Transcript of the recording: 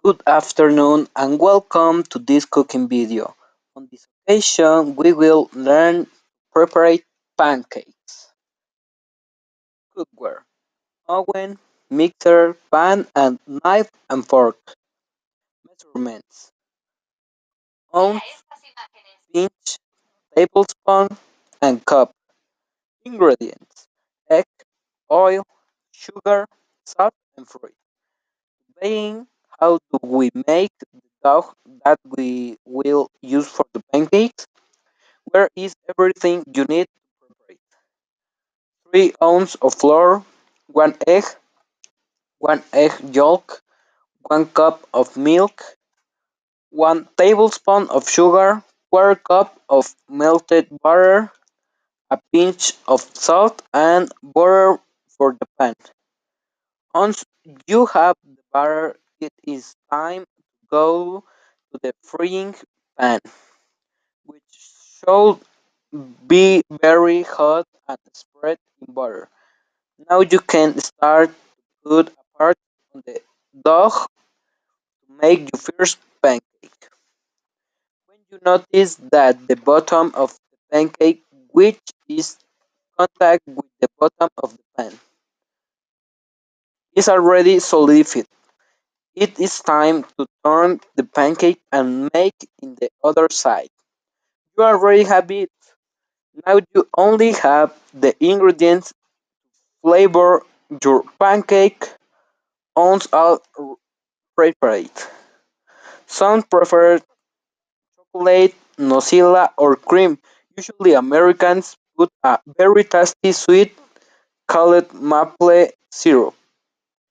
Good afternoon and welcome to this cooking video. On this occasion we will learn to prepare pancakes. Cookware oven, mixer, pan and knife and fork. Measurements ounce, pinch, tablespoon and cup. Ingredients egg, oil, sugar, salt and fruit. Saying how do we make the dough that we will use for the pancakes? Where is everything you need to prepare it? 3 ounces of flour, 1 egg, 1 egg yolk, 1 cup of milk, 1 tablespoon of sugar, quarter cup of melted butter, a pinch of salt and butter for the pan. Once you have the butter, it is time to go to the frying pan, which should be very hot and spread in butter. Now you can start to put a part on the dough to make your first pancake. When you notice that the bottom of the pancake which is contact with the bottom of the pan is already solidified, it is time to turn the pancake and make in the other side. You already have it. Now you only have the ingredients to flavor your pancake once all prepared. Some prefer chocolate, Nutella or cream. Usually Americans put a very tasty sweet called maple syrup.